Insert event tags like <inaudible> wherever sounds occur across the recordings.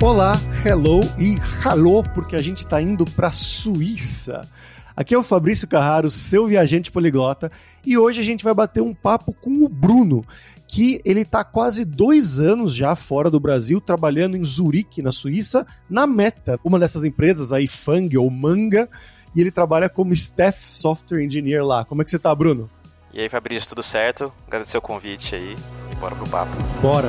Olá, hello e hallo, porque a gente está indo para Suíça. Aqui é o Fabrício Carraro, seu viajante poliglota, e hoje a gente vai bater um papo com o Bruno, que ele está quase dois anos já fora do Brasil, trabalhando em Zurique, na Suíça, na Meta, uma dessas empresas aí, Fang ou Manga, e ele trabalha como Staff Software Engineer lá. Como é que você tá, Bruno? E aí, Fabrício, tudo certo? Agradecer o convite aí e bora pro papo. Bora!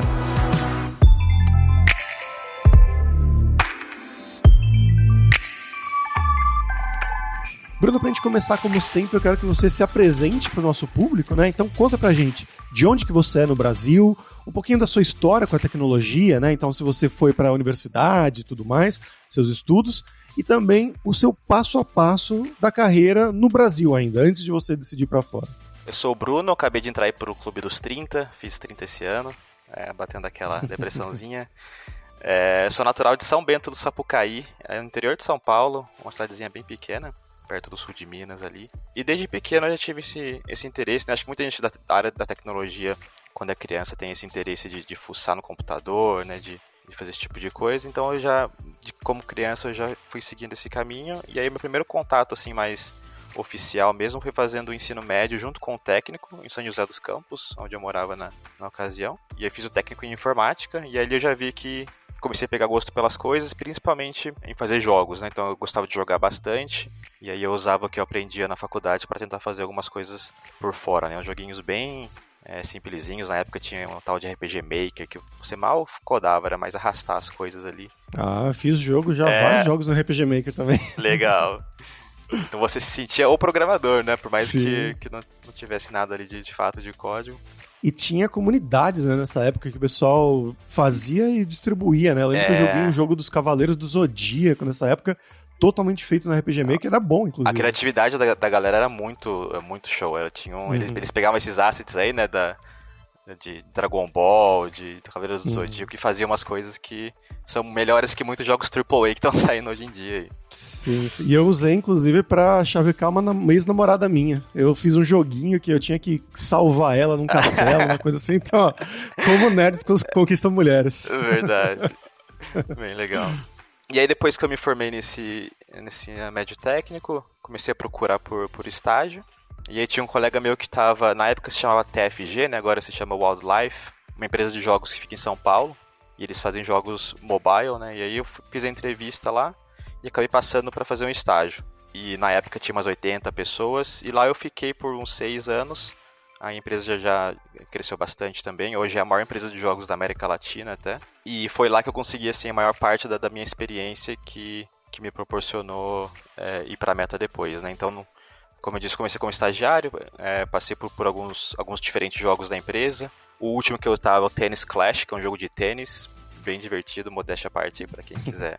Bruno, pra gente começar como sempre, eu quero que você se apresente para o nosso público, né? Então conta pra gente de onde que você é no Brasil, um pouquinho da sua história com a tecnologia, né? Então se você foi para a universidade e tudo mais, seus estudos, e também o seu passo a passo da carreira no Brasil ainda, antes de você decidir para fora. Eu sou o Bruno, acabei de entrar aí pro Clube dos 30, fiz 30 esse ano, é, batendo aquela <laughs> depressãozinha. É, sou natural de São Bento do Sapucaí, é no interior de São Paulo, uma cidadezinha bem pequena perto do sul de Minas ali. E desde pequeno eu já tive esse, esse interesse, né? Acho que muita gente da área da tecnologia, quando é criança, tem esse interesse de, de fuçar no computador, né? De, de fazer esse tipo de coisa. Então eu já, de, como criança, eu já fui seguindo esse caminho. E aí meu primeiro contato, assim, mais oficial mesmo foi fazendo o ensino médio junto com o técnico em São José dos Campos, onde eu morava na, na ocasião. E aí fiz o técnico em informática e ali eu já vi que comecei a pegar gosto pelas coisas, principalmente em fazer jogos, né? Então eu gostava de jogar bastante e aí eu usava o que eu aprendia na faculdade para tentar fazer algumas coisas por fora, né? Uns joguinhos bem é, simplesinhos. Na época tinha um tal de RPG Maker que você mal codava, era mais arrastar as coisas ali. Ah, fiz jogo já, é... vários jogos no RPG Maker também. <laughs> Legal. Então você se sentia o programador, né? Por mais que, que não, não, tivesse nada ali de, de fato de código. E tinha comunidades, né, nessa época que o pessoal fazia e distribuía, né? Eu lembro é... que eu joguei um jogo dos Cavaleiros do Zodíaco nessa época, totalmente feito no RPG Maker, era bom, inclusive. A criatividade da, da galera era muito, muito show. Era, tinham, uhum. eles, eles pegavam esses assets aí, né, da, de Dragon Ball, de Cavaleiros do uhum. Zodíaco, que fazia umas coisas que são melhores que muitos jogos AAA que estão <laughs> saindo hoje em dia. Sim, sim, e eu usei inclusive para chavecar uma ex-namorada minha. Eu fiz um joguinho que eu tinha que salvar ela num castelo, uma coisa assim. Então, ó, como nerds conquistam mulheres. Verdade. <laughs> Bem legal. E aí depois que eu me formei nesse, nesse médio técnico, comecei a procurar por, por estágio. E aí tinha um colega meu que estava, na época se chamava TFG, né? Agora se chama Wildlife, uma empresa de jogos que fica em São Paulo. E eles fazem jogos mobile, né? E aí eu fiz a entrevista lá e acabei passando para fazer um estágio. E na época tinha umas 80 pessoas e lá eu fiquei por uns 6 anos. A empresa já, cresceu bastante também. Hoje é a maior empresa de jogos da América Latina até. E foi lá que eu consegui assim a maior parte da, da minha experiência que, que me proporcionou é, ir para a meta depois, né? Então como eu disse, comecei como estagiário, é, passei por, por alguns, alguns diferentes jogos da empresa. O último que eu estava é o Tennis Clash, que é um jogo de tênis, bem divertido, modéstia à parte para quem quiser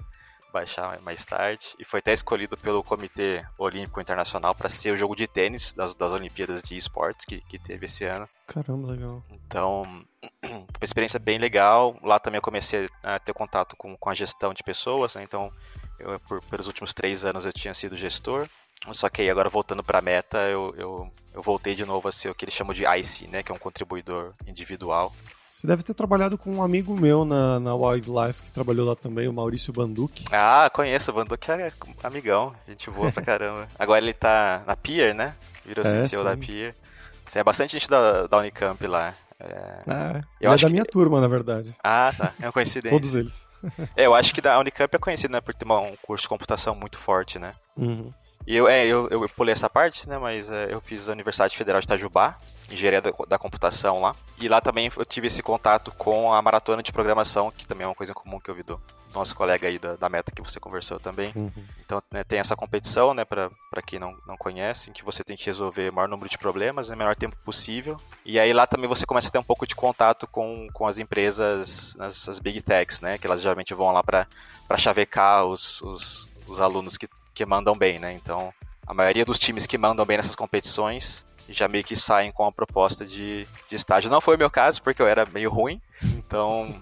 baixar mais tarde. E foi até escolhido pelo Comitê Olímpico Internacional para ser o jogo de tênis das, das Olimpíadas de Esportes que, que teve esse ano. Caramba, legal. Então, <clears throat> uma experiência bem legal. Lá também eu comecei a ter contato com, com a gestão de pessoas, né? então eu, por, pelos últimos três anos eu tinha sido gestor. Só que aí agora voltando para a meta, eu, eu, eu, voltei de novo a ser o que eles chamam de IC, né? Que é um contribuidor individual. Você deve ter trabalhado com um amigo meu na, na Wildlife, que trabalhou lá também, o Maurício Banduc. Ah, conheço, o Banduc é amigão, gente boa pra caramba. Agora ele tá na Pier, né? Virou é, CEO da Pier. É bastante gente da, da Unicamp lá. É, ah, eu acho é da minha turma, na verdade. Ah, tá. É uma coincidência. Todos eles. é, eu acho que a Unicamp é conhecida né, por ter um curso de computação muito forte, né? Uhum. Eu, é, eu, eu pulei essa parte, né? Mas é, eu fiz a Universidade Federal de Itajubá, engenharia da, da, computação lá. E lá também eu tive esse contato com a maratona de programação, que também é uma coisa comum que eu vi do nosso colega aí da, da meta que você conversou também. Uhum. Então né, tem essa competição, né? Pra quem não, não conhece, em que você tem que resolver o maior número de problemas no menor tempo possível. E aí lá também você começa a ter um pouco de contato com, com as empresas, as, as big techs, né? Que elas geralmente vão lá para chavecar os, os, os alunos que que mandam bem, né? Então, a maioria dos times que mandam bem nessas competições já meio que saem com a proposta de, de estágio. Não foi o meu caso, porque eu era meio ruim, então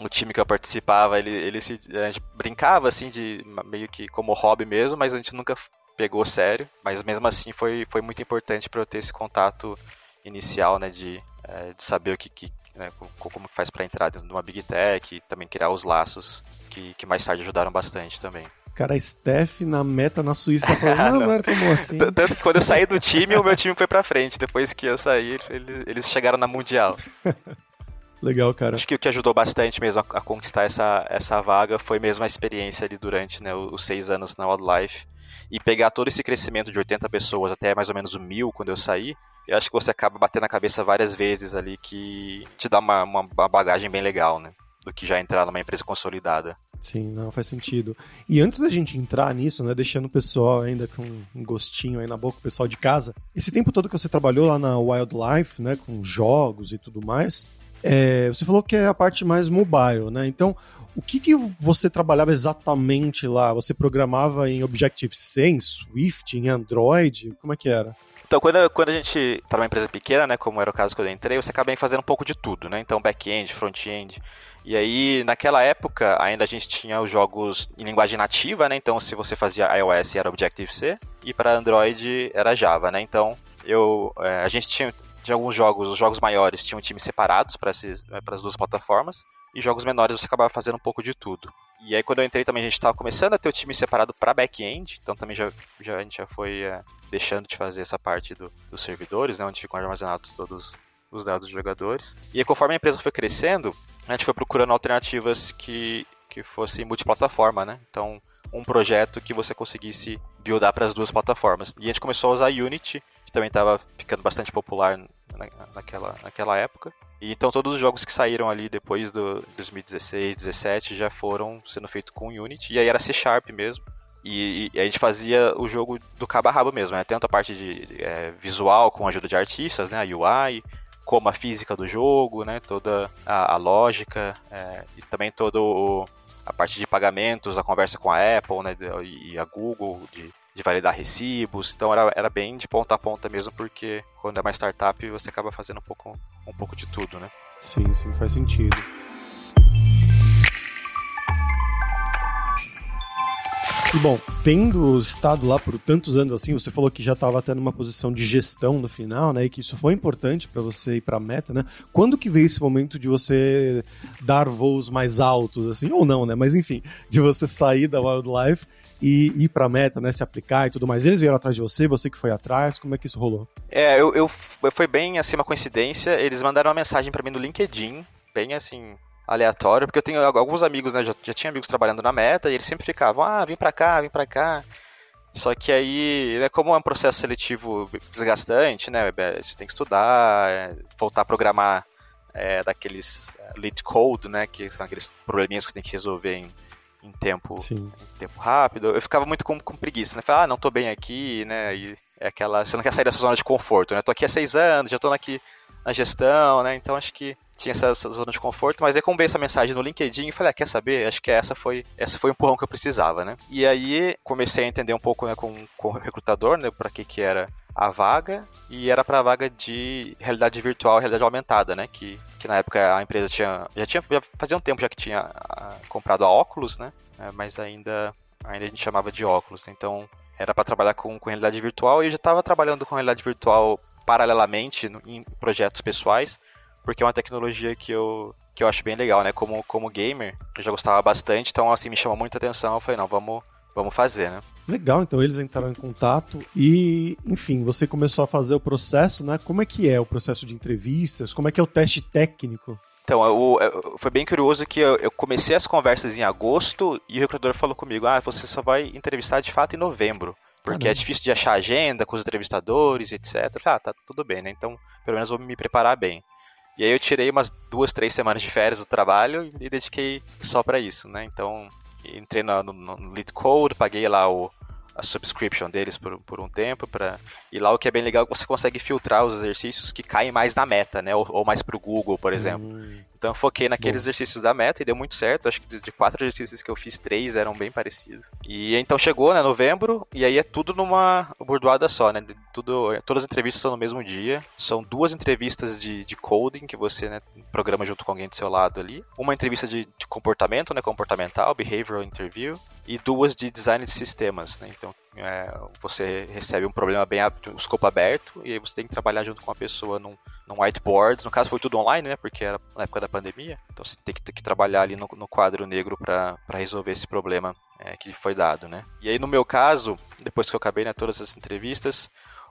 o time que eu participava, ele, ele se, a gente brincava assim, de meio que como hobby mesmo, mas a gente nunca pegou sério. Mas mesmo assim foi, foi muito importante para eu ter esse contato inicial, né, de, é, de saber o que, que, né, como faz para entrar dentro de uma Big Tech e também criar os laços que, que mais tarde ajudaram bastante também. Cara, a Steph na meta na Suíça tá falando, <laughs> não, não era tão assim. Tanto que quando eu saí do time, o meu time foi pra frente. Depois que eu saí, eles chegaram na Mundial. <laughs> Legal, cara. Acho que o que ajudou bastante mesmo a, a, conquistar essa, essa vaga foi mesmo a experiência ali durante né, os seis anos na Wildlife. E pegar todo esse crescimento de 80 pessoas até mais ou menos o mil quando eu saí, eu acho que você acaba batendo a cabeça várias vezes ali que te dá uma, uma, uma bagagem bem legal, né? Do que já entrar numa empresa consolidada. Sim, não faz sentido. E antes da gente entrar nisso, né, deixando o pessoal ainda com um gostinho aí na boca, o pessoal de casa, esse tempo todo que você trabalhou lá na Wildlife, né, com jogos e tudo mais, é, você falou que é a parte mais mobile, né? Então, o que, que você trabalhava exatamente lá? Você programava em Objective-C, em Swift, em Android? Como é que era? Então, quando, quando a gente tá numa empresa pequena, né, como era o caso que eu entrei, você acaba fazendo um pouco de tudo, né? Então, back-end, front-end. E aí, naquela época, ainda a gente tinha os jogos em linguagem nativa, né? Então, se você fazia iOS, era Objective-C, e para Android era Java, né? Então, eu, é, a gente tinha de alguns jogos, os jogos maiores tinham times separados para as duas plataformas, e jogos menores você acabava fazendo um pouco de tudo. E aí quando eu entrei também a gente estava começando a ter o time separado para back-end, então também já, já, a gente já foi é, deixando de fazer essa parte do, dos servidores, né, onde ficam armazenados todos os dados dos jogadores. E aí, conforme a empresa foi crescendo, a gente foi procurando alternativas que, que fossem multiplataforma, né? Então, um projeto que você conseguisse buildar para as duas plataformas. E a gente começou a usar Unity, que também estava ficando bastante popular na, naquela, naquela época. E então todos os jogos que saíram ali depois do 2016, 2017 já foram sendo feitos com Unity. E aí era C Sharp mesmo. E, e, a gente fazia o jogo do cabo a rabo mesmo, né? Tanto a parte de, de é, visual com a ajuda de artistas, né? A UI, como a física do jogo, né? Toda a, a lógica é, e também todo a parte de pagamentos, a conversa com a Apple, né? E a Google de, de validar recibos. Então era, era bem de ponta a ponta mesmo, porque quando é uma startup você acaba fazendo um pouco, um pouco de tudo, né? Sim, sim, faz sentido. E bom, tendo estado lá por tantos anos assim, você falou que já estava até numa posição de gestão no final, né? E que isso foi importante para você ir para a meta, né? Quando que veio esse momento de você dar voos mais altos, assim, ou não, né? Mas enfim, de você sair da Wildlife e ir para a meta, né? Se aplicar e tudo mais. Eles vieram atrás de você, você que foi atrás, como é que isso rolou? É, eu, eu foi bem assim uma coincidência. Eles mandaram uma mensagem para mim no LinkedIn, bem assim aleatório, porque eu tenho alguns amigos, né, já, já tinha amigos trabalhando na meta, e eles sempre ficavam, ah, vem pra cá, vem pra cá. Só que aí, né, como é um processo seletivo desgastante, né, você tem que estudar, é, voltar a programar é, daqueles é, lead code, né, que são aqueles probleminhas que você tem que resolver em, em tempo, em tempo rápido. Eu ficava muito com, com preguiça, né, falava, ah, não tô bem aqui, né, e é aquela, você não quer sair dessa zona de conforto, né, tô aqui há seis anos, já tô aqui na gestão, né, então acho que tinha essa, essa, zona de conforto, mas aí como veio essa mensagem no LinkedIn, eu falei, ah, quer saber? Acho que essa foi, essa foi o empurrão que eu precisava, né? E aí comecei a entender um pouco né, com, com o recrutador, né, para que que era a vaga, e era para a vaga de realidade virtual, realidade aumentada, né, que, que na época a empresa tinha, já tinha, já fazia um tempo já que tinha ah, comprado a óculos, né, é, mas ainda, ainda a gente chamava de óculos, então era para trabalhar com, com realidade virtual, e eu já estava trabalhando com realidade virtual paralelamente em projetos pessoais, porque é uma tecnologia que eu, que eu acho bem legal, né? Como, como gamer, eu já gostava bastante, então assim me chamou muita atenção. Eu falei, não, vamos, vamos fazer, né? Legal, então eles entraram em contato e, enfim, você começou a fazer o processo, né? Como é que é o processo de entrevistas? Como é que é o teste técnico? Então, eu, eu, foi bem curioso que eu, eu, comecei as conversas em agosto e o recrutador falou comigo: ah, você só vai entrevistar de fato em novembro. Porque Caramba. é difícil de achar agenda com os entrevistadores, etc. Ah, tá tudo bem, né? Então, pelo menos vou me preparar bem. E aí eu tirei umas duas, três semanas de férias do trabalho e dediquei só para isso, né? Então entrei no, no, no Lead Code, paguei lá o, a subscription deles por, por um tempo. Pra... E lá o que é bem legal é que você consegue filtrar os exercícios que caem mais na meta, né? Ou, ou mais pro Google, por exemplo. Hum. Então eu foquei naqueles Bom. exercícios da meta e deu muito certo. Acho que de, quatro exercícios que eu fiz, três eram bem parecidos. E então chegou, né, novembro, e aí é tudo numa bordoada só, né? De, tudo, todas as entrevistas são no mesmo dia. São duas entrevistas de, de coding que você né, programa junto com alguém do seu lado ali. Uma entrevista de, de comportamento, né? Comportamental, behavioral interview e duas de design de sistemas. Né? Então é, você recebe um problema bem um escopo aberto e aí você tem que trabalhar junto com a pessoa num, num whiteboard. No caso foi tudo online, né? Porque era na época da pandemia. Então você tem que, ter que trabalhar ali no, no quadro negro para resolver esse problema é, que foi dado, né? E aí no meu caso, depois que eu acabei né, todas as entrevistas,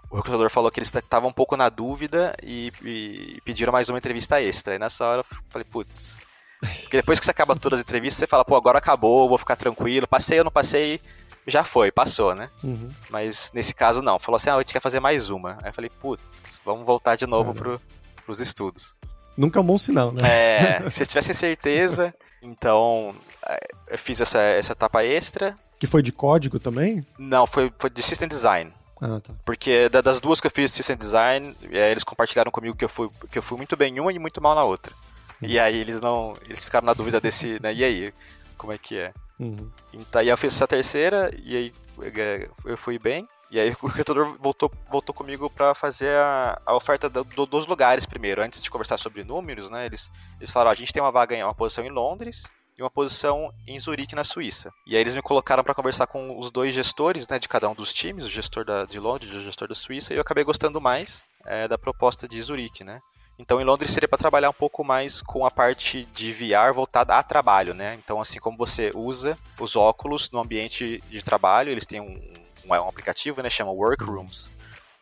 o recrutador falou que eles estavam um pouco na dúvida e, e, pediram mais uma entrevista extra. E nessa hora eu falei, putz. Porque depois que você acaba todas as entrevistas, você fala, pô, agora acabou, vou ficar tranquilo. Passei ou não passei, já foi, passou, né? Uhum. Mas nesse caso não. Falou assim, ah, a gente quer fazer mais uma. Aí eu falei, putz, vamos voltar de novo pro, pros estudos. Nunca é um bom sinal, né? É, se tivesse certeza, <laughs> então é, eu fiz essa, essa etapa extra. Que foi de código também? Não, foi, foi de System Design. Ah, tá. Porque das duas que eu fiz System Design, é, eles compartilharam comigo que eu, fui, que eu fui muito bem em uma e muito mal na outra. E aí eles não. Eles ficaram na dúvida desse, né? E aí? Como é que é? Uhum. Então aí eu fiz essa terceira e aí é, eu fui bem. E aí <laughs> o recrutador voltou, voltou comigo para fazer a, a oferta do, do, dos lugares primeiro, antes de conversar sobre números, né? Eles, eles falaram, a gente tem uma vaga em uma posição em Londres e uma posição em Zurique, na Suíça. E aí eles me colocaram para conversar com os dois gestores, né, de cada um dos times, o gestor da, de Londres e o gestor da Suíça, e eu acabei gostando mais é, da proposta de Zurique, né? Então, em Londres seria para trabalhar um pouco mais com a parte de VR voltada a trabalho, né? Então, assim como você usa os óculos no ambiente de trabalho, eles têm um, um, um aplicativo, né? Chama Workrooms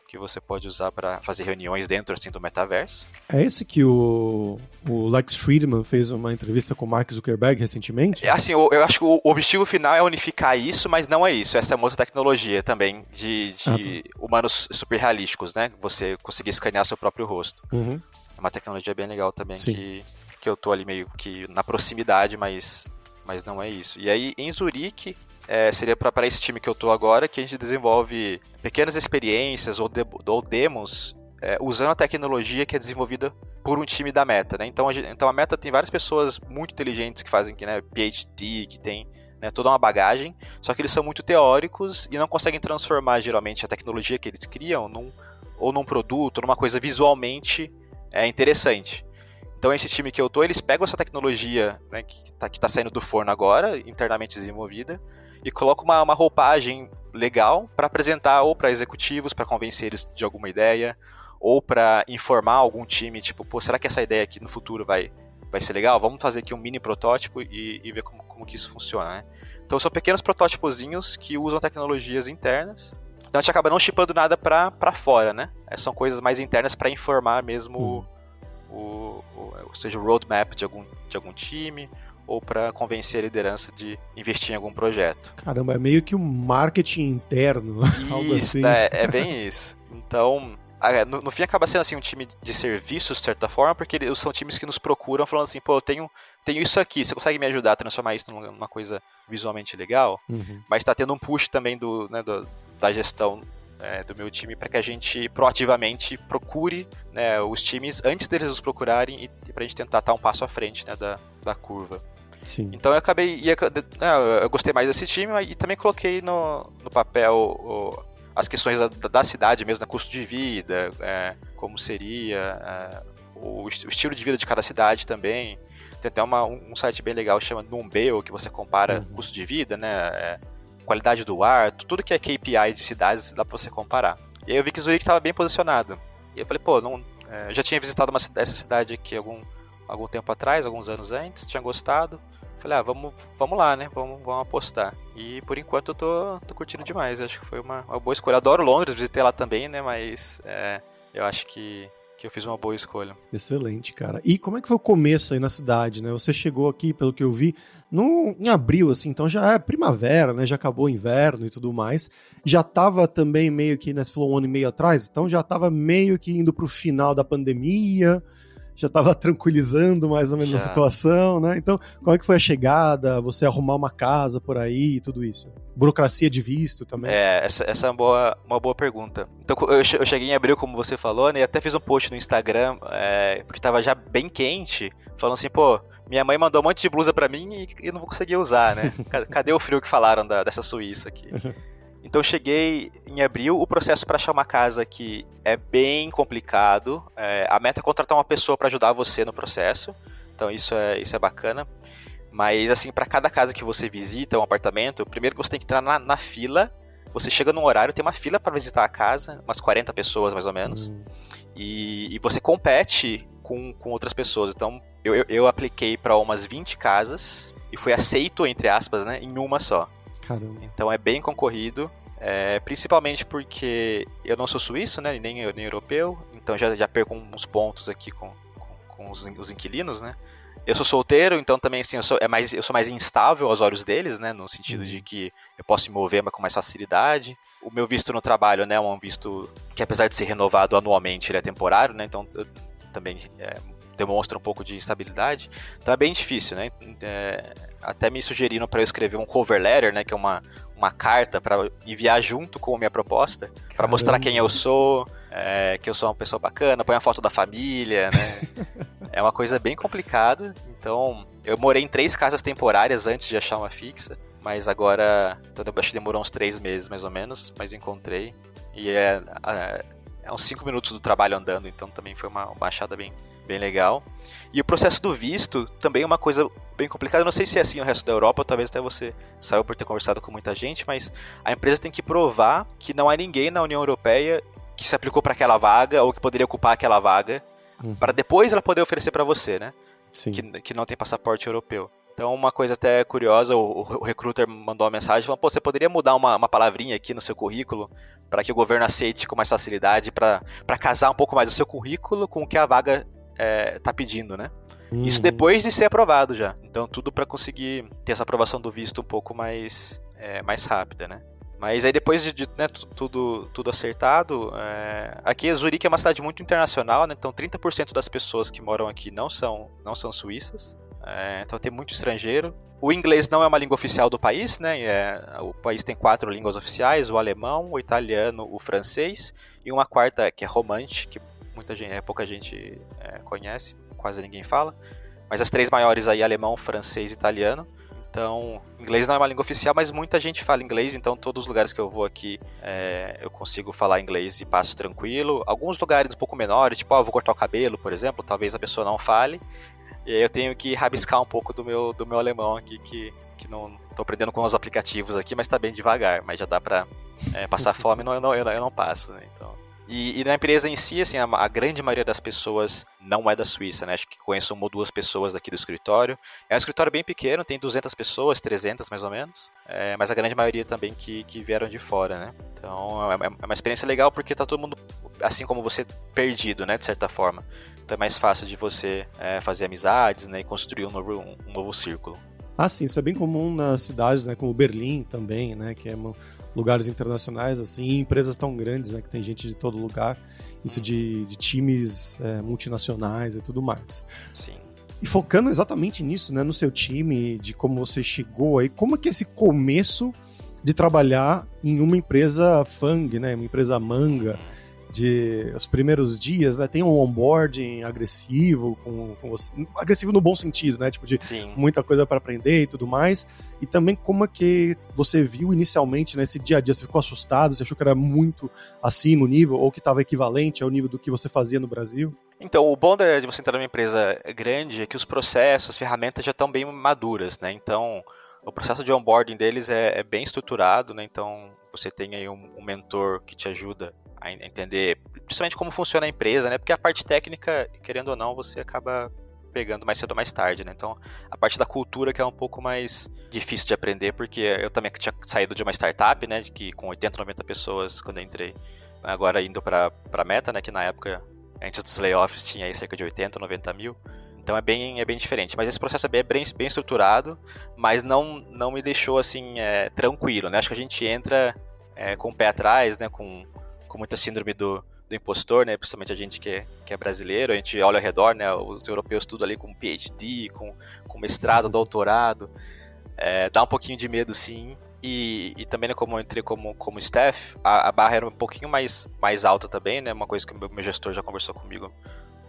que você pode usar para fazer reuniões dentro assim do metaverso. É esse que o, o Lex Friedman fez uma entrevista com o Mark Zuckerberg recentemente? É, assim, eu, eu acho que o objetivo final é unificar isso, mas não é isso. Essa é uma outra tecnologia também de, de ah, tá. humanos super realísticos, né? Você conseguir escanear seu próprio rosto. Uhum. É uma tecnologia bem legal também que, que eu tô ali meio que na proximidade, mas, mas não é isso. E aí em Zurique é, seria para esse time que eu tô agora, que a gente desenvolve pequenas experiências ou, de, ou demos é, usando a tecnologia que é desenvolvida por um time da Meta, né? Então a, gente, então a Meta tem várias pessoas muito inteligentes que fazem né, PhD, que tem né, toda uma bagagem, só que eles são muito teóricos e não conseguem transformar geralmente a tecnologia que eles criam num, ou num produto, ou numa coisa visualmente é, interessante. Então esse time que eu tô, eles pegam essa tecnologia né, que está tá saindo do forno agora, internamente desenvolvida, e coloca uma, uma roupagem legal para apresentar ou para executivos, para convencer eles de alguma ideia, ou para informar algum time, tipo, pô, será que essa ideia aqui no futuro vai, vai ser legal? Vamos fazer aqui um mini protótipo e, e ver como, como que isso funciona, né? Então são pequenos protótipozinhos que usam tecnologias internas. Então a gente acaba não chipando nada para fora, né? É, são coisas mais internas para informar mesmo hum. o, o, o, seja o roadmap de algum, de algum time, ou para convencer a liderança de investir em algum projeto. Caramba, é meio que um marketing interno, <laughs> isso, algo assim. É, é bem isso. Então, no, no, fim acaba sendo assim um time de serviços, de certa forma, porque eles são times que nos procuram falando assim, pô, eu tenho, tenho isso aqui, você consegue me ajudar a transformar isso numa coisa visualmente legal? Uhum. Mas está tendo um push também do, né, do da gestão é, do meu time para que a gente proativamente procure né, os times antes deles nos procurarem e, e para a gente tentar estar um passo à frente né, da, da curva. Sim. Então eu acabei. Ia, eu gostei mais desse time e também coloquei no, no papel o, as questões da, da, cidade mesmo, né, custo de vida, é, como seria, é, o, o, estilo de vida de cada cidade também. Tem até uma, um site bem legal chama Numbeo, que você compara uhum. custo de vida, né? É, qualidade do ar, tudo que é KPI de cidades dá pra você comparar. E aí eu vi que Zurique estava bem posicionado. E eu falei, pô, não, é, eu já tinha visitado uma, essa cidade aqui algum, algum tempo atrás, alguns anos antes, tinha gostado. Falei, ah, vamos, vamos lá, né? Vamos, vamos apostar. E por enquanto eu tô, tô curtindo demais. Acho que foi uma, uma boa escolha. Adoro Londres, visitei lá também, né? Mas é, eu acho que, que eu fiz uma boa escolha. Excelente, cara. E como é que foi o começo aí na cidade, né? Você chegou aqui, pelo que eu vi, no, em abril, assim, então já é primavera, né? Já acabou o inverno e tudo mais. Já tava também meio que, né? Você falou um ano e meio atrás, então já tava meio que indo pro final da pandemia já estava tranquilizando mais ou menos já. a situação, né? Então, como é que foi a chegada, você arrumar uma casa por aí e tudo isso? Burocracia de visto também? É, essa, essa é uma boa, uma boa pergunta. Então, eu, cheguei em abril, como você falou, né? E até fiz um post no Instagram, é, porque estava já bem quente, falando assim, pô, minha mãe mandou um monte de blusa para mim e eu não vou conseguir usar, né? <laughs> Cadê o frio que falaram da, dessa Suíça aqui? <laughs> Então cheguei em abril, o processo para achar uma casa aqui é bem complicado. É, a meta é contratar uma pessoa para ajudar você no processo. Então isso é, isso é bacana. Mas, assim, para cada casa que você visita, um apartamento, primeiro que você tem que entrar na, na fila. Você chega num horário, tem uma fila para visitar a casa, umas 40 pessoas mais ou menos. Hum. E, e, você compete com, com outras pessoas. Então, eu, eu, eu apliquei para umas 20 casas e fui aceito, entre aspas, né, em uma só. Caramba. Então é bem concorrido. É, principalmente porque eu não sou suíço, né, nem, nem europeu, então já, já perco uns pontos aqui com, com, com os, os, inquilinos, né. Eu sou solteiro, então também assim, eu sou, é mais, eu sou mais instável aos olhos deles, né, no sentido uhum. de que eu posso me mover com mais facilidade. O meu visto no trabalho, né, é um visto que apesar de ser renovado anualmente, ele é temporário, né, então eu também é, demonstra um pouco de instabilidade. Então é bem difícil, né? É, até me sugeriram para eu escrever um cover letter, né? Que é uma, uma carta para enviar junto com a minha proposta, para mostrar quem eu sou, é, que eu sou uma pessoa bacana, põe a foto da família, né? <laughs> é uma coisa bem complicada. Então, eu morei em três casas temporárias antes de achar uma fixa, mas agora, então, acho que demorou uns três meses mais ou menos, mas encontrei. E é, é, é uns cinco minutos do trabalho andando, então também foi uma, uma achada bem, bem legal. E o processo do visto também é uma coisa bem complicada. Eu não sei se é assim no resto da Europa, talvez até você saiba por ter conversado com muita gente, mas a empresa tem que provar que não há ninguém na União Europeia que se aplicou para aquela vaga ou que poderia ocupar aquela vaga, uhum. para depois ela poder oferecer para você, né? Sim. Que, que não tem passaporte europeu. Então, uma coisa até curiosa, o, o recruiter mandou uma mensagem falando, pô, você poderia mudar uma, uma palavrinha aqui no seu currículo para que o governo aceite com mais facilidade, para casar um pouco mais o seu currículo com o que a vaga é, tá pedindo, né? Uhum. Isso depois de ser aprovado já. Então tudo para conseguir ter essa aprovação do visto um pouco mais, é, mais rápida, né? Mas aí depois de, de né, tudo, tudo acertado, é... aqui Zurique é uma cidade muito internacional, né? então 30% das pessoas que moram aqui não são, não são suíças, é... então tem muito estrangeiro. O inglês não é uma língua oficial do país, né? É... o país tem quatro línguas oficiais, o alemão, o italiano, o francês e uma quarta que é romante, que muita gente, é, pouca gente é, conhece, quase ninguém fala. Mas as três maiores aí, alemão, francês e italiano. Então, inglês não é uma língua oficial, mas muita gente fala inglês, então todos os lugares que eu vou aqui é, eu consigo falar inglês e passo tranquilo. Alguns lugares um pouco menores, tipo, ah, vou cortar o cabelo, por exemplo, talvez a pessoa não fale. E aí eu tenho que rabiscar um pouco do meu, do meu alemão aqui, que, que não estou aprendendo com os aplicativos aqui, mas está bem devagar, mas já dá para é, passar fome, não, eu, não, eu, não, eu não passo, né? Então, e, e, na empresa em si, assim, a, a, grande maioria das pessoas não é da Suíça, né? Acho que conheço uma ou duas pessoas aqui do escritório. É um escritório bem pequeno, tem 200 pessoas, 300 mais ou menos. É, mas a grande maioria também que, que vieram de fora, né? Então é, é, é uma experiência legal porque tá todo mundo, assim como você, perdido, né? De certa forma. Então é mais fácil de você é, fazer amizades, né? E construir um novo, um novo círculo. Ah, sim, isso é bem comum nas cidades, né, como Berlim também, né, que é uma, lugares internacionais, assim, empresas tão grandes, né, que tem gente de todo lugar, isso de, de times é, multinacionais e tudo mais. Sim. E focando exatamente nisso, né, no seu time, de como você chegou aí, como é que é esse começo de trabalhar em uma empresa FANG, né, uma empresa manga, de os primeiros dias, né? Tem um onboarding agressivo, com, com você, agressivo no bom sentido, né? Tipo, de Sim. muita coisa para aprender e tudo mais. E também como é que você viu inicialmente nesse né, dia a dia? Você ficou assustado? Você achou que era muito acima o nível ou que estava equivalente ao nível do que você fazia no Brasil? Então, o bom de você entrar numa empresa grande é que os processos, as ferramentas já estão bem maduras, né? Então, o processo de onboarding deles é, é bem estruturado, né? Então, você tem aí um, um mentor que te ajuda a entender principalmente como funciona a empresa, né? Porque a parte técnica, querendo ou não, você acaba pegando mais cedo ou mais tarde, né? Então, a parte da cultura que é um pouco mais difícil de aprender, porque eu também tinha saído de uma startup, né, que com 80, 90 pessoas quando eu entrei, agora indo para para Meta, né, que na época antes dos layoffs tinha aí cerca de 80, 90 mil. Então é bem, é bem diferente. Mas esse processo é bem, bem, bem estruturado, mas não, não me deixou assim é, tranquilo, né? Acho que a gente entra é, com o pé atrás, né? Com, com muita síndrome do, do impostor, né? Principalmente a gente que é, que é brasileiro, a gente olha ao redor, né? Os europeus tudo ali com PhD, com, com mestrado, doutorado. É, dá um pouquinho de medo, sim. E, e também, né, como eu entrei como, como staff, a, a, barra era um pouquinho mais, mais alta também, né? Uma coisa que o meu, meu gestor já conversou comigo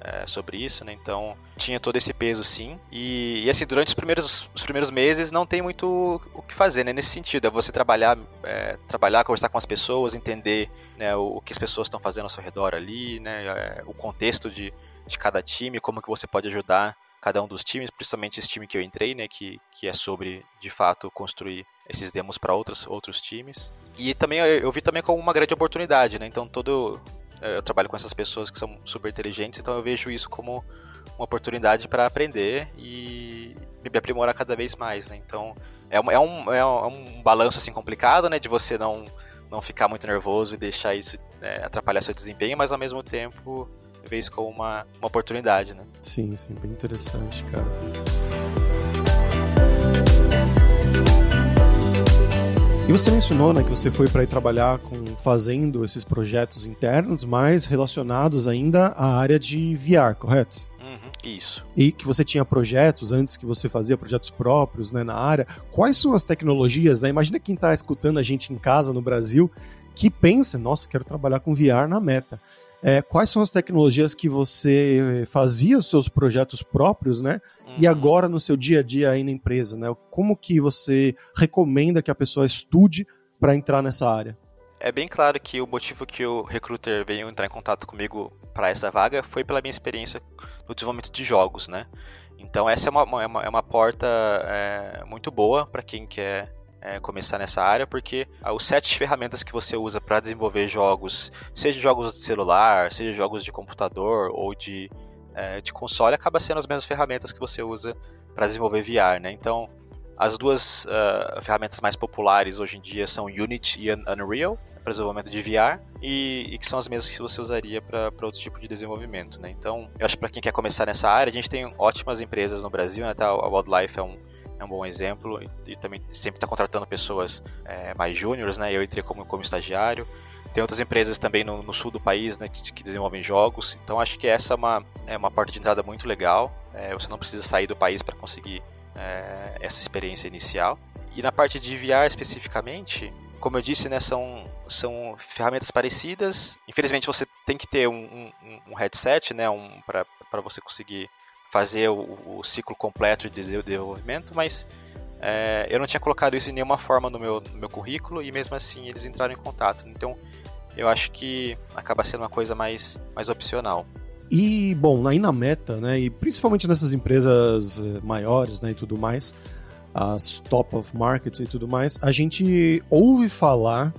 é, sobre isso, né? Então tinha todo esse peso sim. E, e, assim, durante os primeiros, os primeiros meses não tem muito o que fazer, né? Nesse sentido, é você trabalhar, é, trabalhar, conversar com as pessoas, entender né, o, o que as pessoas estão fazendo ao seu redor ali, né? É, o contexto de, de cada time, como que você pode ajudar cada um dos times, principalmente esse time que eu entrei, né, que, que é sobre de fato construir esses demos para outros outros times. E também eu, eu, vi também como uma grande oportunidade, né? Então todo eu trabalho com essas pessoas que são super inteligentes, então eu vejo isso como uma oportunidade para aprender e me aprimorar cada vez mais, né? Então é um, é um, é um é balanço assim complicado, né? De você não não ficar muito nervoso e deixar isso é, atrapalhar seu desempenho, mas ao mesmo tempo ver isso como uma, uma oportunidade, né? Sim, sim, bem interessante, cara. E você mencionou né, que você foi para ir trabalhar com fazendo esses projetos internos, mas relacionados ainda à área de VR, correto? Isso. E que você tinha projetos antes que você fazia projetos próprios né, na área. Quais são as tecnologias? Né? Imagina quem está escutando a gente em casa no Brasil que pensa, nossa, quero trabalhar com VR na meta. É, quais são as tecnologias que você fazia os seus projetos próprios, né? Uhum. E agora no seu dia a dia aí na empresa, né? Como que você recomenda que a pessoa estude para entrar nessa área? É bem claro que o motivo que o recruiter veio entrar em contato comigo para essa vaga foi pela minha experiência no desenvolvimento de jogos, né? Então essa é uma, é uma, é uma porta é, muito boa para quem quer é, começar nessa área, porque os sete ferramentas que você usa para desenvolver jogos, seja jogos de celular, seja jogos de computador ou de, é, de console, acaba sendo as mesmas ferramentas que você usa para desenvolver VR, né? Então as duas uh, ferramentas mais populares hoje em dia são Unity e Unreal para desenvolvimento de VR e, e, que são as mesmas que você usaria para outro tipo de desenvolvimento, né? Então, eu acho que para quem quer começar nessa área, a gente tem ótimas empresas no Brasil, né? Tá, a Wildlife é um, é um bom exemplo e, e também sempre está contratando pessoas é, mais júniores, né? Eu entrei como, como estagiário. Tem outras empresas também no, no sul do país né, que, que, desenvolvem jogos. Então acho que essa é uma, é uma porta de entrada muito legal. É, você não precisa sair do país para conseguir é, essa experiência inicial. E na parte de VR especificamente, como eu disse, né, são, são ferramentas parecidas. Infelizmente você tem que ter um, um, um headset, né, um, para você conseguir fazer o, o, ciclo completo de desenvolvimento, mas é, eu não tinha colocado isso em nenhuma forma no meu, no meu currículo e mesmo assim eles entraram em contato. Então eu acho que acaba sendo uma coisa mais, mais opcional. E, bom, aí na meta, né, e principalmente nessas empresas eh, maiores né, e tudo mais, as top of markets e tudo mais, a gente ouve falar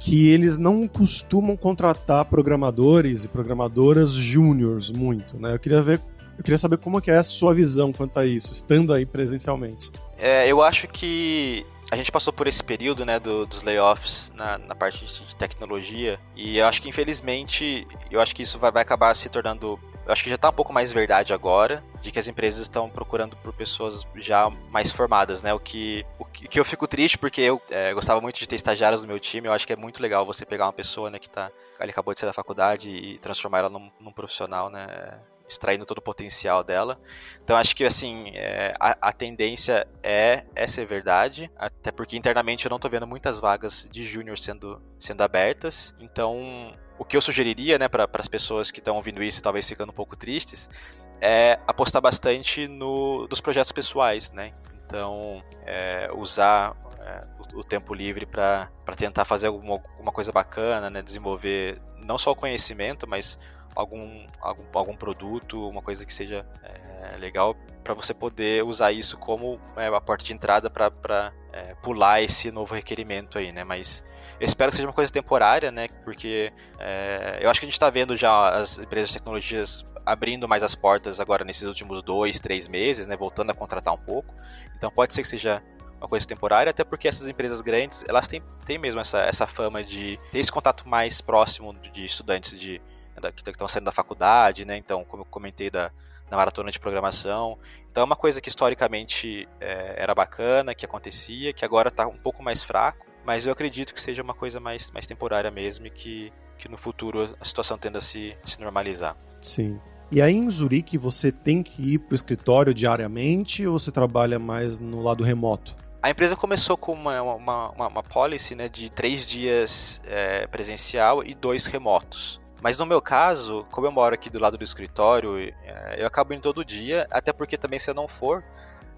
que eles não costumam contratar programadores e programadoras júniores muito, né? Eu queria ver, eu queria saber como que é a sua visão quanto a isso, estando aí presencialmente. É, eu acho que a gente passou por esse período, né, do, dos layoffs na, na parte de tecnologia e eu acho que infelizmente, eu acho que isso vai, vai acabar se tornando acho que já está um pouco mais verdade agora, de que as empresas estão procurando por pessoas já mais formadas, né? O que, o que, eu fico triste, porque eu é, gostava muito de ter estagiários no meu time, eu acho que é muito legal você pegar uma pessoa, né, que tá, ali acabou de sair da faculdade e transformar ela num, num profissional, né? extraindo todo o potencial dela. Então acho que assim é, a, a, tendência é, é ser verdade, até porque internamente eu não estou vendo muitas vagas de júnior sendo, sendo abertas. Então o que eu sugeriria né, para as pessoas que estão ouvindo isso talvez ficando um pouco tristes é apostar bastante no, nos projetos pessoais, né? Então, é, usar é, o, o, tempo livre para tentar fazer alguma, alguma coisa bacana, né? Desenvolver não só o conhecimento, mas algum, algum, algum produto, uma coisa que seja é, legal para você poder usar isso como é, a porta de entrada para é, pular esse novo requerimento aí, né? Mas eu espero que seja uma coisa temporária, né? Porque é, eu acho que a gente está vendo já as empresas de tecnologias abrindo mais as portas agora nesses últimos dois, três meses, né? Voltando a contratar um pouco. Então pode ser que seja uma coisa temporária, até porque essas empresas grandes, elas têm, têm mesmo essa, essa fama de ter esse contato mais próximo de estudantes de, que estão saindo da faculdade, né? Então, como eu comentei da, da maratona de programação. Então é uma coisa que historicamente é, era bacana, que acontecia, que agora está um pouco mais fraco. Mas eu acredito que seja uma coisa mais, mais temporária mesmo e que, que no futuro a situação tenda a se, se normalizar. Sim. E aí em Zurique você tem que ir para o escritório diariamente ou você trabalha mais no lado remoto? A empresa começou com uma, uma, uma, uma policy né, de três dias é, presencial e dois remotos. Mas no meu caso, como eu moro aqui do lado do escritório, é, eu acabo indo todo dia, até porque também se eu não for,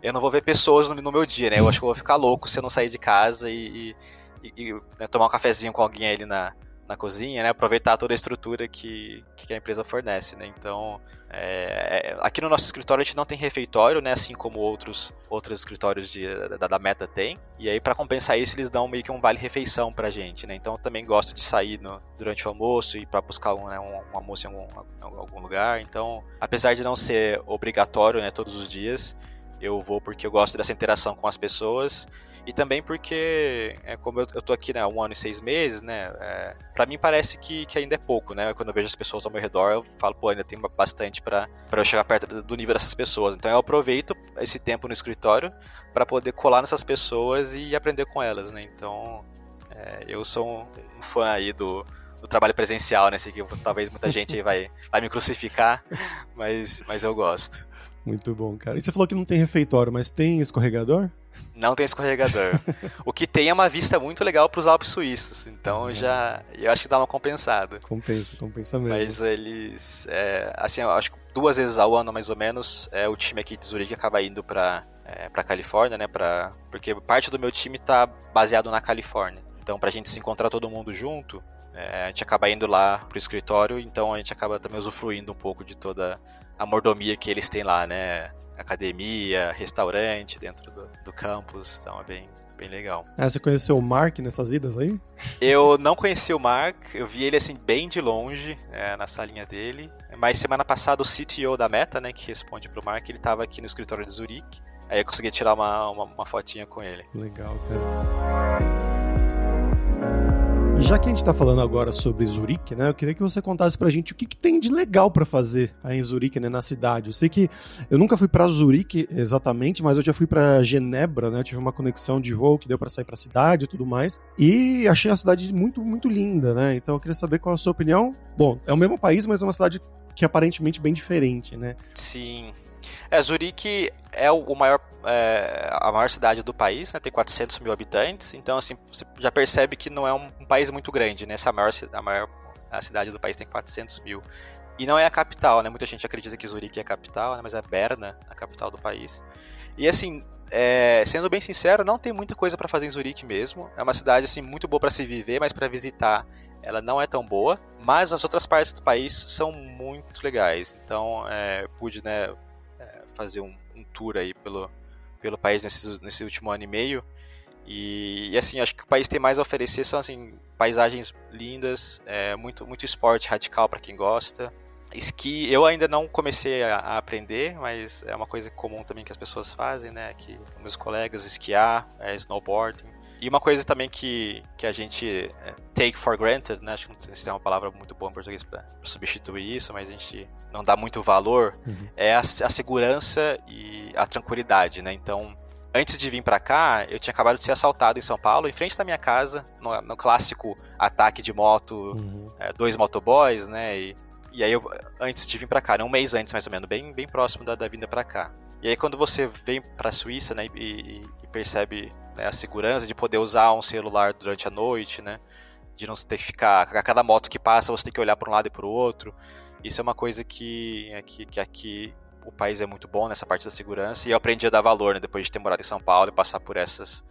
eu não vou ver pessoas no, meu dia, né? Eu acho que eu vou ficar louco se eu não sair de casa e, e, e né, tomar um cafezinho com alguém ali na, na cozinha, né? Aproveitar toda a estrutura que, que a empresa fornece, né? Então, é, aqui no nosso escritório a gente não tem refeitório, né? Assim como outros, outros escritórios de, da, da Meta tem. E aí, para compensar isso, eles dão meio que um vale-refeição pra gente, né? Então, eu também gosto de sair no, durante o almoço e para buscar um, né, um, um, almoço em algum, algum lugar. Então, apesar de não ser obrigatório, né? Todos os dias, eu vou porque eu gosto dessa interação com as pessoas e também porque, é, como eu, eu tô aqui né, um ano e seis meses, né, é, para mim parece que, que ainda é pouco, né, quando eu vejo as pessoas ao meu redor eu falo, pô, ainda tem bastante para eu chegar perto do nível dessas pessoas, então eu aproveito esse tempo no escritório para poder colar nessas pessoas e aprender com elas, né, então é, eu sou um, um fã aí do, do trabalho presencial, né? Sei que talvez muita gente vai, <laughs> vai me crucificar, mas, mas eu gosto. Muito bom, cara. E você falou que não tem refeitório, mas tem escorregador? Não tem escorregador. <laughs> o que tem é uma vista muito legal para os Alpes suíços. Então uhum. já. Eu acho que dá uma compensada. Compensa, compensa mesmo. Mas eles. É, assim, eu acho que duas vezes ao ano, mais ou menos, é, o time aqui de Zurique acaba indo para é, pra Califórnia, né? Pra, porque parte do meu time está baseado na Califórnia. Então, pra gente se encontrar todo mundo junto, é, a gente acaba indo lá pro escritório, então a gente acaba também usufruindo um pouco de toda a mordomia que eles têm lá, né? Academia, restaurante dentro do, do campus, então é bem, bem legal. Ah, você conheceu o Mark nessas idas aí? Eu não conheci o Mark, eu vi ele assim bem de longe, é, na salinha dele. Mas semana passada o CTO da Meta, né, que responde pro Mark, ele tava aqui no escritório de Zurique. Aí eu consegui tirar uma, uma, uma fotinha com ele. Legal, cara. Já que a gente está falando agora sobre Zurique, né? Eu queria que você contasse pra gente o que, que tem de legal para fazer aí em Zurique, né, na cidade. Eu sei que eu nunca fui para Zurique exatamente, mas eu já fui para Genebra, né? Tive uma conexão de voo que deu para sair para a cidade e tudo mais. E achei a cidade muito, muito linda, né? Então eu queria saber qual a sua opinião. Bom, é o mesmo país, mas é uma cidade que é aparentemente bem diferente, né? Sim. É, Zurique é o maior, é, a maior cidade do país, né? tem 400 mil habitantes, então assim, você já percebe que não é um, um país muito grande, né? Essa maior, a maior a cidade do país tem 400 mil. E não é a capital, né? Muita gente acredita que Zurique é a capital, né? mas é Berna, a capital do país. E assim, é, sendo bem sincero, não tem muita coisa para fazer em Zurique mesmo. É uma cidade assim muito boa para se viver, mas para visitar ela não é tão boa. Mas as outras partes do país são muito legais. Então, é, pude né, fazer um, um, tour aí pelo, pelo país nesse, nesse último ano e meio. E, e, assim, acho que o país tem mais a oferecer são assim, paisagens lindas, é, muito, muito esporte radical para quem gosta. Esqui, eu ainda não comecei a, a, aprender, mas é uma coisa comum também que as pessoas fazem, né? Aqui, meus colegas, esquiar, é, snowboarding. E uma coisa também que, que a gente é, take for granted, né? Acho que não sei se tem uma palavra muito boa em português para substituir isso, mas a gente não dá muito valor, uhum. é a, a, segurança e a tranquilidade, né? Então, antes de vir para cá, eu tinha acabado de ser assaltado em São Paulo, em frente da minha casa, no, no clássico ataque de moto, uhum. é, dois motoboys, né? E, e aí, eu, antes de vir para cá, né? um mês antes mais ou menos, bem, bem próximo da, da vinda para cá. E aí, quando você vem para a Suíça, né, e, e percebe né, a segurança de poder usar um celular durante a noite, né? De não ter que ficar. A cada moto que passa você tem que olhar para um lado e para o outro. Isso é uma coisa que, é, que, que aqui o país é muito bom nessa parte da segurança. E eu aprendi a dar valor, né? Depois de ter morado em São Paulo e passar por essas,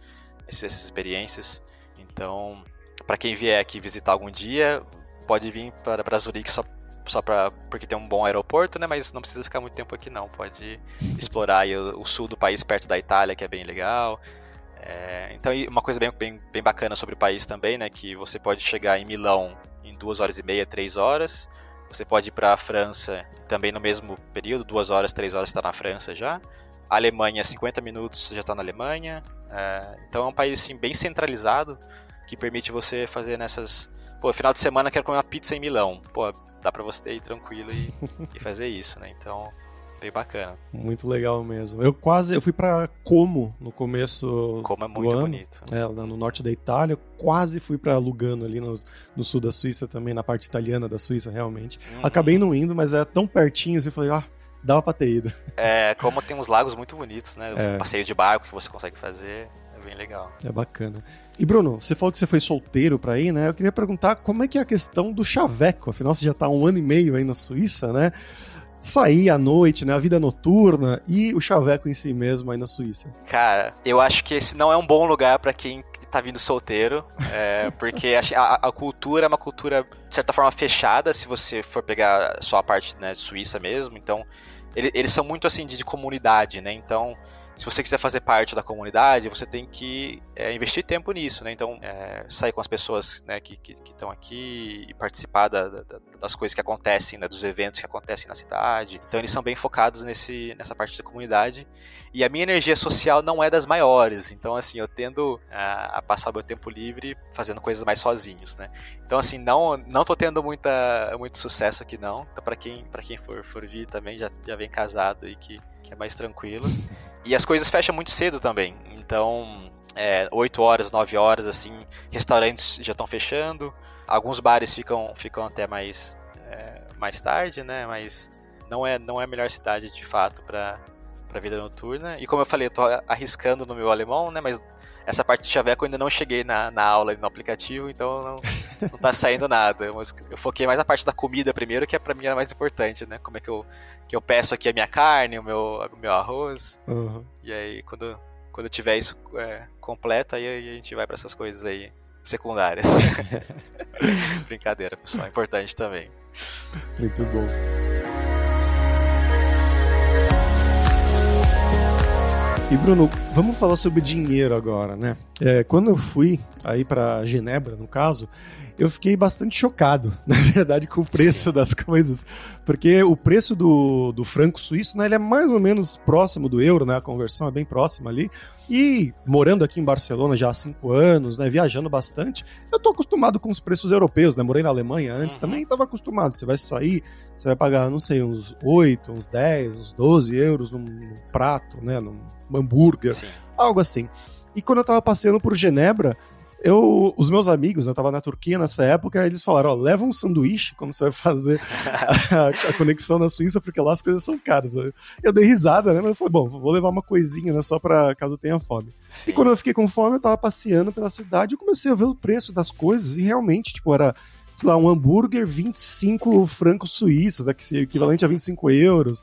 essas experiências. Então, para quem vier aqui visitar algum dia, pode vir para Zurique só só pra, porque tem um bom aeroporto, né? Mas não precisa ficar muito tempo aqui não. Pode explorar o, o, sul do país perto da Itália, que é bem legal. É, então, uma coisa bem, bem, bem bacana sobre o país também, né? Que você pode chegar em Milão em duas horas e meia, três horas. Você pode ir para a França também no mesmo período, duas horas, três horas está na França já. A Alemanha, 50 minutos já está na Alemanha. É, então é um país assim, bem centralizado que permite você fazer nessas. Pô, final de semana quero comer uma pizza em Milão. Pô, dá para você ir tranquilo e, e fazer isso, né? Então bem bacana. Muito legal mesmo. Eu quase, eu fui para Como no começo Como é muito ano, bonito. É, no norte da Itália, quase fui para Lugano ali no, no, sul da Suíça também, na parte italiana da Suíça realmente. Uhum. Acabei não indo, mas é tão pertinho, assim, eu falei, ah, dava pra ter ido. É, como tem uns lagos muito bonitos, né? Os é. passeio de barco que você consegue fazer, bem legal. É bacana. E Bruno, você falou que você foi solteiro para ir, né? Eu queria perguntar como é que é a questão do chaveco. Afinal, você já tá um ano e meio aí na Suíça, né? sair à noite, né? A vida noturna e o chaveco em si mesmo aí na Suíça. Cara, eu acho que esse não é um bom lugar para quem tá vindo solteiro, é, <laughs> porque a, a, cultura é uma cultura, de certa forma, fechada, se você for pegar só a parte né, suíça mesmo. Então, ele, eles são muito assim de, de comunidade, né? Então, se você quiser fazer parte da comunidade, você tem que é, investir tempo nisso, né? Então, é, sair com as pessoas né, que estão aqui e participar da, da, das coisas que acontecem, né, dos eventos que acontecem na cidade. Então, eles são bem focados nesse, nessa parte da comunidade. E a minha energia social não é das maiores, então, assim, eu tendo a, a passar meu tempo livre fazendo coisas mais sozinhos, né? Então, assim, não, não tô tendo muita, muito sucesso aqui, não. Então, para quem, quem for, for vir também, já, já vem casado e que que é mais tranquilo. E as coisas fecham muito cedo também. Então, é, 8 horas, 9 horas, assim, restaurantes já estão fechando. Alguns bares ficam, ficam até mais, é, mais tarde, né? Mas não é, não é a melhor cidade de fato para para vida noturna. E como eu falei, eu tô arriscando no meu alemão, né? Mas essa parte de chaveco eu ainda não cheguei na, na aula no aplicativo, então não, não tá saindo nada. Eu, eu foquei mais na parte da comida primeiro, que é pra mim era mais importante, né? Como é que eu, que eu peço aqui a minha carne, o meu, o meu arroz. Uhum. E aí, quando, quando tiver isso é, completo, aí a gente vai para essas coisas aí secundárias. <laughs> Brincadeira, pessoal. É importante também. Muito bom. E Bruno, vamos falar sobre dinheiro agora, né? É, quando eu fui aí para Genebra, no caso, eu fiquei bastante chocado, <laughs> na verdade, com o preço das coisas, porque o preço do, do franco suíço, né, ele é mais ou menos próximo do euro, né, a conversão é bem próxima ali, e morando aqui em Barcelona já há cinco anos, né, viajando bastante, eu tô acostumado com os preços europeus, né, morei na Alemanha antes, uhum. também estava acostumado, você vai sair, você vai pagar, não sei, uns 8, uns 10, uns 12 euros num, num prato, né, num hambúrguer, Sim. algo assim. E quando eu tava passeando por Genebra, eu, os meus amigos, eu tava na Turquia nessa época, eles falaram, ó, leva um sanduíche quando você vai fazer <laughs> a, a, conexão na Suíça, porque lá as coisas são caras. Eu dei risada, né? Mas eu falei, bom, vou levar uma coisinha, né? Só pra caso eu tenha fome. Sim. E quando eu fiquei com fome, eu tava passeando pela cidade e comecei a ver o preço das coisas e realmente, tipo, era sei lá, um hambúrguer 25 francos suíços, né, que é equivalente a 25 euros,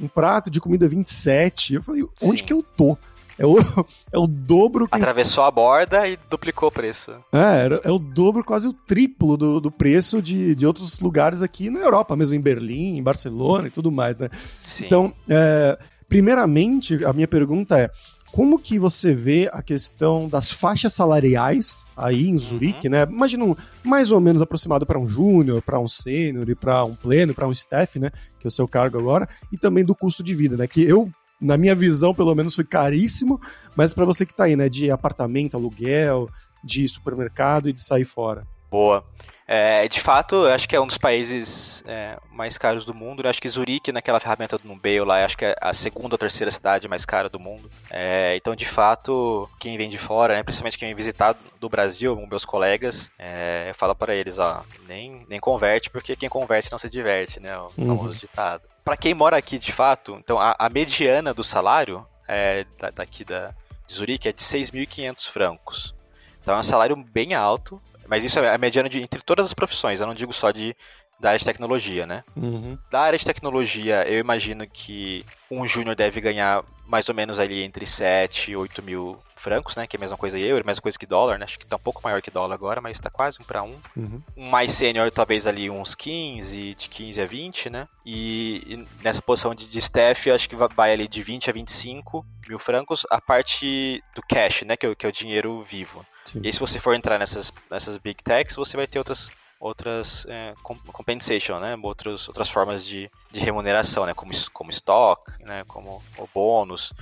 um prato de comida 27. Eu falei, onde Sim. que eu tô? É o, <laughs> é o dobro que. Atravessou a borda e duplicou o preço. É, é o dobro, quase o triplo do, do preço de, de outros lugares aqui na Europa, mesmo em Berlim, em Barcelona e tudo mais, né? Sim. Então, é, primeiramente, a minha pergunta é. Como que você vê a questão das faixas salariais aí em Zurique, uhum. né? Imagina um, mais ou menos aproximado para um júnior, para um sênior e para um pleno, para um staff, né? Que é o seu cargo agora, e também do custo de vida, né? Que eu na minha visão, pelo menos, foi caríssimo, mas para você que tá aí, né, de apartamento, aluguel, de supermercado e de sair fora. Boa. É, de fato, eu acho que é um dos países é, mais caros do mundo. Eu acho que Zurique, naquela ferramenta do Nubail lá, acho que é a segunda ou terceira cidade mais cara do mundo. É, então, de fato, quem vem de fora, né, principalmente quem vem visitar do Brasil, meus colegas, é, eu falo para eles, ó, nem, nem converte, porque quem converte não se diverte, né? O uhum. famoso ditado para quem mora aqui de fato, então a, a mediana do salário é, da, daqui da, de Zurique é de 6.500 francos. Então é um salário bem alto, mas isso é a mediana de, entre todas as profissões, eu não digo só de, da área de tecnologia, né? Uhum. Da área de tecnologia, eu imagino que um júnior deve ganhar mais ou menos ali entre 7 e 8 mil francos, né? Que é a mesma coisa euro, a mesma coisa que dólar, né? Acho que tá um pouco maior que dólar agora, mas tá quase um para um. Uhum. Um mais sênior, talvez ali uns 15, de 15 a 20, né? E, e nessa posição de, de staff, acho que vai ali de 20 a 25 mil francos, a parte do cash, né? Que é, que é o dinheiro vivo. Sim. E aí, se você for entrar nessas, nessas big techs, você vai ter outras outras é, compensation, né? Outras, outras formas de, de remuneração, né? Como, como stock, né? Como o bônus.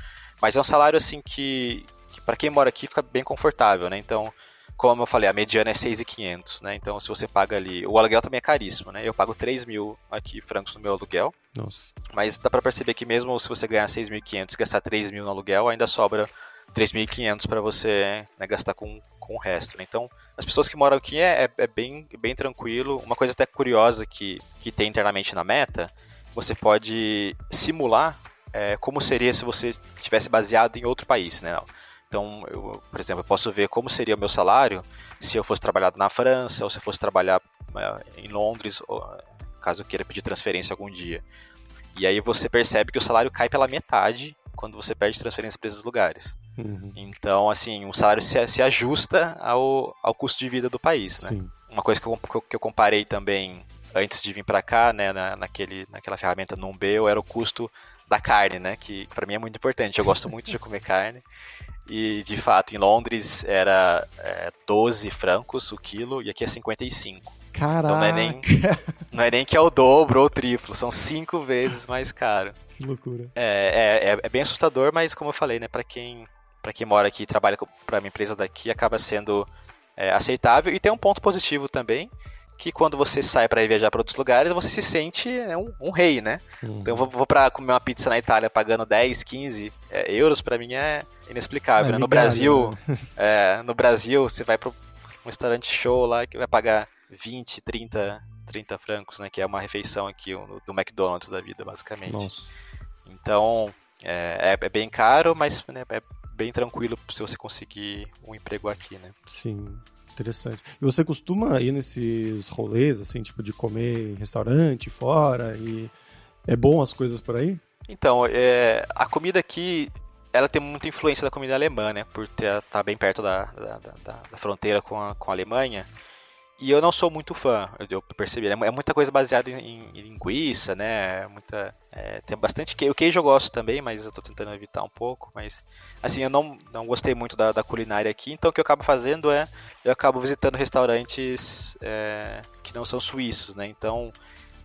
Mas é um salário assim que, para quem mora aqui fica bem confortável, né? Então, como eu falei, a mediana é 6,500, né? Então, se você paga ali... O aluguel também é caríssimo, né? Eu pago 3 mil aqui francos no meu aluguel. Nossa. Mas dá para perceber que mesmo se você ganhar 6.500 e gastar 3 mil no aluguel, ainda sobra 3.500 para você né, gastar com, com o resto. Né? Então, as pessoas que moram aqui é, é, é, bem, bem tranquilo. Uma coisa até curiosa que, que tem internamente na meta, você pode simular é, como seria se você tivesse baseado em outro país, né? Então, eu, por exemplo, eu posso ver como seria o meu salário se eu fosse trabalhar na França ou se eu fosse trabalhar é, em Londres, ou, caso eu queira pedir transferência algum dia. E aí você percebe que o salário cai pela metade quando você pede transferência para esses lugares. Uhum. Então, assim, o salário se, se ajusta ao, ao custo de vida do país, né? Sim. Uma coisa que eu, que eu comparei também antes de vir para cá, né, na, naquele, naquela ferramenta Numbeo, era o custo da carne, né, que para mim é muito importante. Eu gosto muito de comer carne. E de fato, em Londres era é, 12 francos o quilo e aqui é 55. Caraca! Então não é, nem, não é nem que é o dobro ou o triplo, são cinco vezes mais caro. Que loucura. É, é, é, é bem assustador, mas como eu falei, né, para quem, pra quem mora aqui e trabalha para uma empresa daqui, acaba sendo é, aceitável. E tem um ponto positivo também, que quando você sai para viajar para outros lugares, você se sente né, um, um, rei, né? Uhum. Então eu vou, vou para comer uma pizza na Itália pagando 10, 15 é, euros, para mim é inexplicável. É, né? No Brasil, né? <laughs> é, no Brasil você vai para um restaurante show lá que vai pagar 20, 30, 30 francos, né? Que é uma refeição aqui do McDonald's da vida, basicamente. Nossa. Então é, é, é bem caro, mas né, é bem tranquilo se você conseguir um emprego aqui, né? Sim. Interessante. E você costuma ir nesses rolês, assim, tipo, de comer em restaurante, fora, e é bom as coisas por aí? Então, é, a comida aqui, ela tem muita influência da comida alemã, né? Por estar tá bem perto da, da, da, da fronteira com a, com a Alemanha. E eu não sou muito fã, eu percebi. É, é muita coisa baseada em, linguiça, né? Muita, é, tem bastante queijo. O queijo eu gosto também, mas eu tô tentando evitar um pouco. Mas, assim, eu não, não gostei muito da, da culinária aqui. Então, o que eu acabo fazendo é... Eu acabo visitando restaurantes é, que não são suíços, né? Então,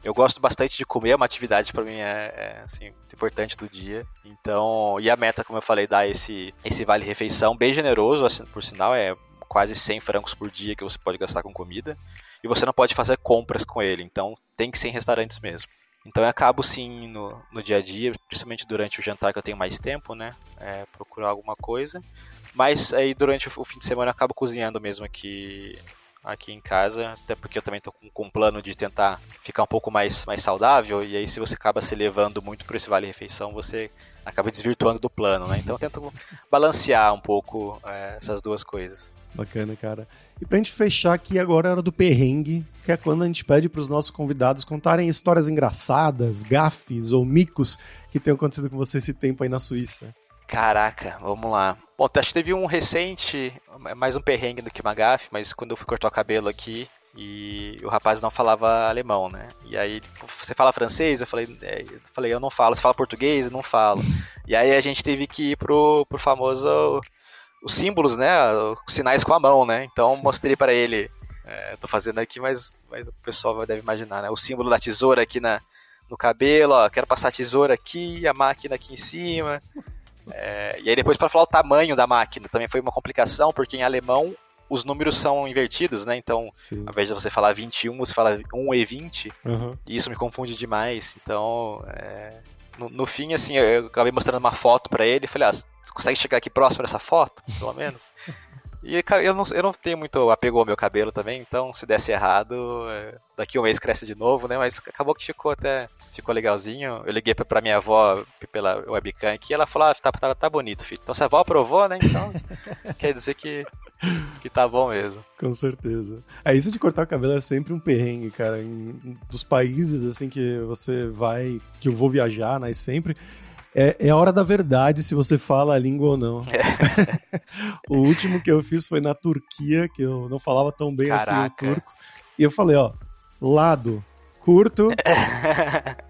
eu gosto bastante de comer, é uma atividade para mim é, é assim, importante do dia. Então, e a meta, como eu falei, dá esse esse vale refeição bem generoso, assim, por sinal, é quase 100 francos por dia que você pode gastar com comida. E você não pode fazer compras com ele, então tem que ser em restaurantes mesmo. Então eu acabo sim no, no dia a dia, principalmente durante o jantar que eu tenho mais tempo, né? É, procurar alguma coisa. Mas aí durante o fim de semana eu acabo cozinhando mesmo aqui, aqui em casa, até porque eu também estou com, com um plano de tentar ficar um pouco mais, mais saudável, e aí se você acaba se levando muito por esse vale-refeição, você acaba desvirtuando do plano, né? Então eu tento balancear um pouco é, essas duas coisas. Bacana, cara. E pra gente fechar aqui agora é a hora do perrengue, que é quando a gente pede para os nossos convidados contarem histórias engraçadas, gafes ou micos que tenham acontecido com você esse tempo aí na Suíça. Caraca, vamos lá. Bom, acho que teve um recente, mais um perrengue do que uma gafe, mas quando eu fui cortar o cabelo aqui, e o rapaz não falava alemão, né? E aí, você fala francês? Eu falei, é, eu falei, eu não falo. Você fala português? Eu não falo. E aí a gente teve que ir pro, pro famoso os símbolos, né? Os sinais com a mão, né? Então Sim. mostrei para ele. É, tô fazendo aqui, mas, mas o pessoal deve imaginar, né? O símbolo da tesoura aqui na, no cabelo, ó. Quero passar a tesoura aqui, a máquina aqui em cima. É, e aí depois para falar o tamanho da máquina também foi uma complicação, porque em alemão os números são invertidos, né? Então, Sim. ao invés de você falar 21, você fala 1 e 20. Uhum. E isso me confunde demais. Então, é, no, no, fim, assim, eu acabei mostrando uma foto para ele e falei, ah, você consegue chegar aqui próximo dessa foto, pelo menos? <laughs> E eu não, eu não tenho muito apego ao meu cabelo também, então se desse errado, é, daqui um mês cresce de novo, né? Mas acabou que ficou até. Ficou legalzinho. Eu liguei pra minha avó pela webcam aqui e ela falou: ah, tá, tá, tá bonito, filho. Então se a avó aprovou, né? Então <laughs> quer dizer que, que tá bom mesmo. Com certeza. É isso de cortar o cabelo é sempre um perrengue, cara. Em, dos países assim que você vai, que eu vou viajar, né? Sempre é, é a hora da verdade se você fala a língua ou não. É. <laughs> o último que eu fiz foi na Turquia, que eu não falava tão bem Caraca. assim o turco. E eu falei, ó, lado curto, <laughs>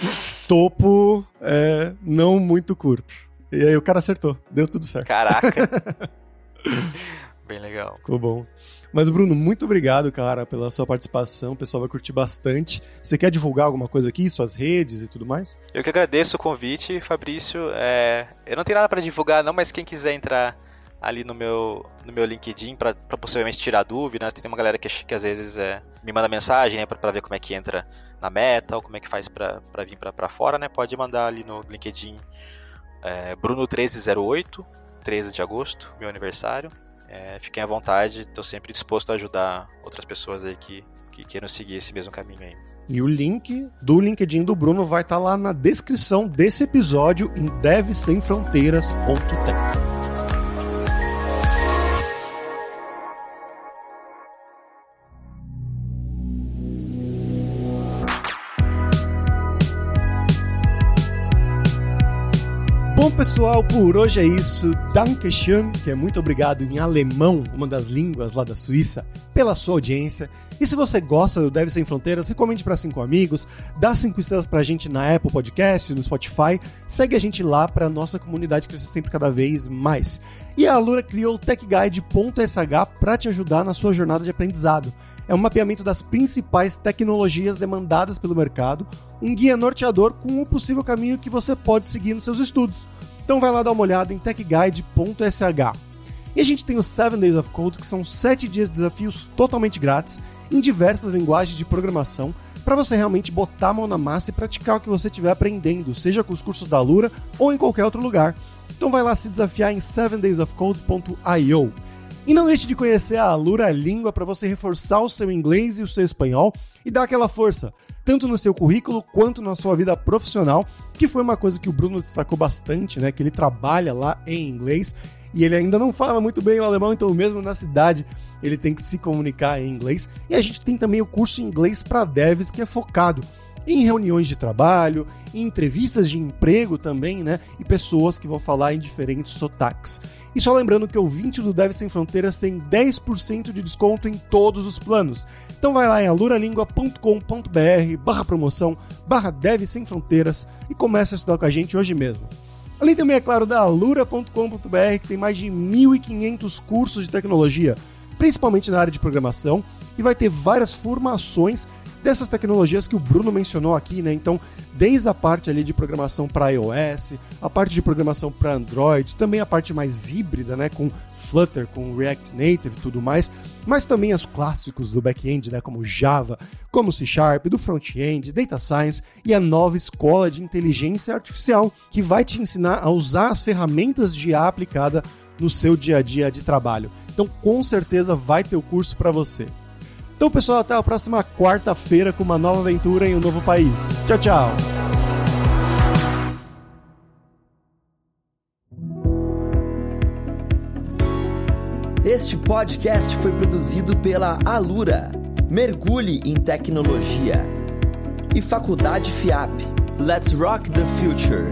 estopo é, não muito curto. E aí o cara acertou, deu tudo certo. Caraca. <laughs> Bem legal. Ficou bom. Mas, Bruno, muito obrigado, cara, pela sua participação. O pessoal vai curtir bastante. Você quer divulgar alguma coisa aqui, suas redes e tudo mais? Eu que agradeço o convite, Fabrício. É... Eu não tenho nada para divulgar, não, mas quem quiser entrar ali no meu, no meu LinkedIn para possivelmente tirar dúvidas. Tem uma galera que, que às vezes é, me manda mensagem né, para ver como é que entra na meta ou como é que faz para vir para fora. né? Pode mandar ali no LinkedIn é, Bruno1308, 13 de agosto, meu aniversário. É, fiquem à vontade, estou sempre disposto a ajudar outras pessoas aí que, que queiram seguir esse mesmo caminho aí. E o link do LinkedIn do Bruno vai estar tá lá na descrição desse episódio em devsemfronteiras.tech. pessoal, por hoje é isso. Dankeschön, que é muito obrigado em alemão, uma das línguas lá da Suíça, pela sua audiência. E se você gosta do Deve Sem Fronteiras, recomende para cinco amigos, dá cinco estrelas pra gente na Apple Podcast, no Spotify, segue a gente lá para nossa comunidade crescer sempre cada vez mais. E a Alura criou o TechGuide.sh para te ajudar na sua jornada de aprendizado é um mapeamento das principais tecnologias demandadas pelo mercado, um guia norteador com um possível caminho que você pode seguir nos seus estudos. Então vai lá dar uma olhada em techguide.sh. E a gente tem os 7 Days of Code, que são 7 dias de desafios totalmente grátis, em diversas linguagens de programação, para você realmente botar a mão na massa e praticar o que você estiver aprendendo, seja com os cursos da Lura ou em qualquer outro lugar. Então vai lá se desafiar em 7daysofcode.io. E não deixe de conhecer a Alura Língua para você reforçar o seu inglês e o seu espanhol e dar aquela força, tanto no seu currículo quanto na sua vida profissional, que foi uma coisa que o Bruno destacou bastante, né? Que ele trabalha lá em inglês e ele ainda não fala muito bem o alemão, então mesmo na cidade ele tem que se comunicar em inglês. E a gente tem também o curso inglês para devs que é focado em reuniões de trabalho, em entrevistas de emprego também, né? E pessoas que vão falar em diferentes sotaques. E só lembrando que o 20 do Deve Sem Fronteiras tem 10% de desconto em todos os planos. Então vai lá em aluralingua.com.br barra promoção, barra Deve Sem Fronteiras e começa a estudar com a gente hoje mesmo. Além também, é claro, da alura.com.br, que tem mais de 1.500 cursos de tecnologia, principalmente na área de programação, e vai ter várias formações dessas tecnologias que o Bruno mencionou aqui, né? Então, desde a parte ali de programação para iOS, a parte de programação para Android, também a parte mais híbrida, né, com Flutter, com React Native e tudo mais, mas também os clássicos do back-end, né, como Java, como C Sharp, do front-end, Data Science e a nova escola de inteligência artificial, que vai te ensinar a usar as ferramentas de IA aplicada no seu dia a dia de trabalho. Então, com certeza vai ter o curso para você. Então, pessoal, até a próxima quarta-feira com uma nova aventura em um novo país. Tchau, tchau. Este podcast foi produzido pela Alura. Mergulhe em tecnologia. E Faculdade FIAP. Let's Rock the Future.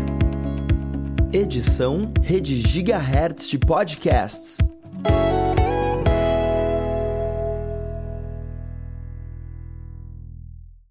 Edição Rede Gigahertz de Podcasts.